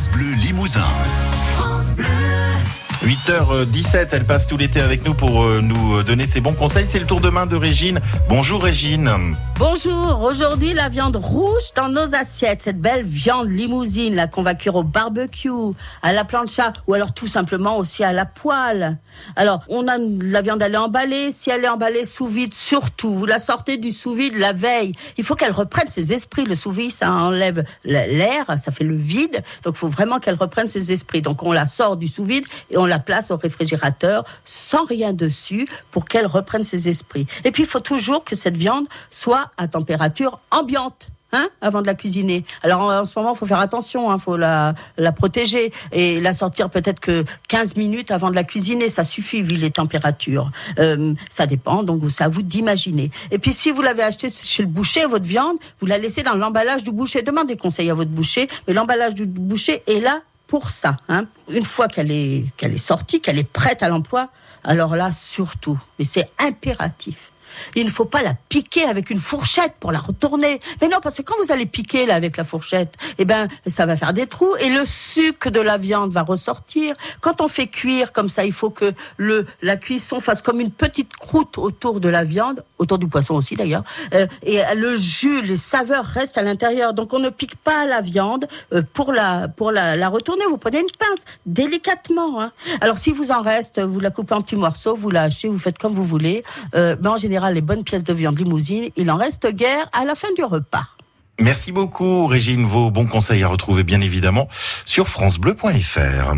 France Bleu Limousin. 8h17, elle passe tout l'été avec nous pour euh, nous donner ses bons conseils. C'est le tour de main de Régine. Bonjour Régine. Bonjour, aujourd'hui la viande rouge dans nos assiettes, cette belle viande limousine là qu'on va cuire au barbecue, à la plancha ou alors tout simplement aussi à la poêle. Alors, on a la viande elle est emballée, si elle est emballée sous vide surtout, vous la sortez du sous vide la veille. Il faut qu'elle reprenne ses esprits, le sous vide ça enlève l'air, ça fait le vide. Donc il faut vraiment qu'elle reprenne ses esprits. Donc on la sort du sous vide et on la place au réfrigérateur sans rien dessus pour qu'elle reprenne ses esprits. Et puis il faut toujours que cette viande soit à température ambiante. Hein, avant de la cuisiner. Alors en, ce moment, il faut faire attention, il hein, faut la, la protéger et la sortir peut-être que 15 minutes avant de la cuisiner, ça suffit vu les températures. Euh, ça dépend, donc c'est à vous d'imaginer. Et puis si vous l'avez acheté chez le boucher, votre viande, vous la laissez dans l'emballage du boucher. Demandez conseil à votre boucher, mais l'emballage du boucher est là pour ça. Hein. Une fois qu'elle est, qu'elle est sortie, qu'elle est prête à l'emploi, alors là, surtout, mais c'est impératif, il ne faut pas la piquer avec une fourchette pour la retourner. Mais non, parce que quand vous allez piquer là avec la fourchette, eh ben ça va faire des trous et le sucre de la viande va ressortir. Quand on fait cuire comme ça, il faut que le la cuisson fasse comme une petite croûte autour de la viande, autour du poisson aussi d'ailleurs, euh, et le jus, les saveurs restent à l'intérieur. Donc on ne pique pas la viande euh, pour la pour la, retourner. Vous prenez une pince délicatement. Hein. Alors si vous en reste, vous la coupez en petits morceaux, vous la hachez, vous faites comme vous voulez. Euh, en les bonnes pièces de viande limousine, il en reste guère à la fin du repas. Merci beaucoup Régine, vos bons conseils à retrouver bien évidemment sur francebleu.fr.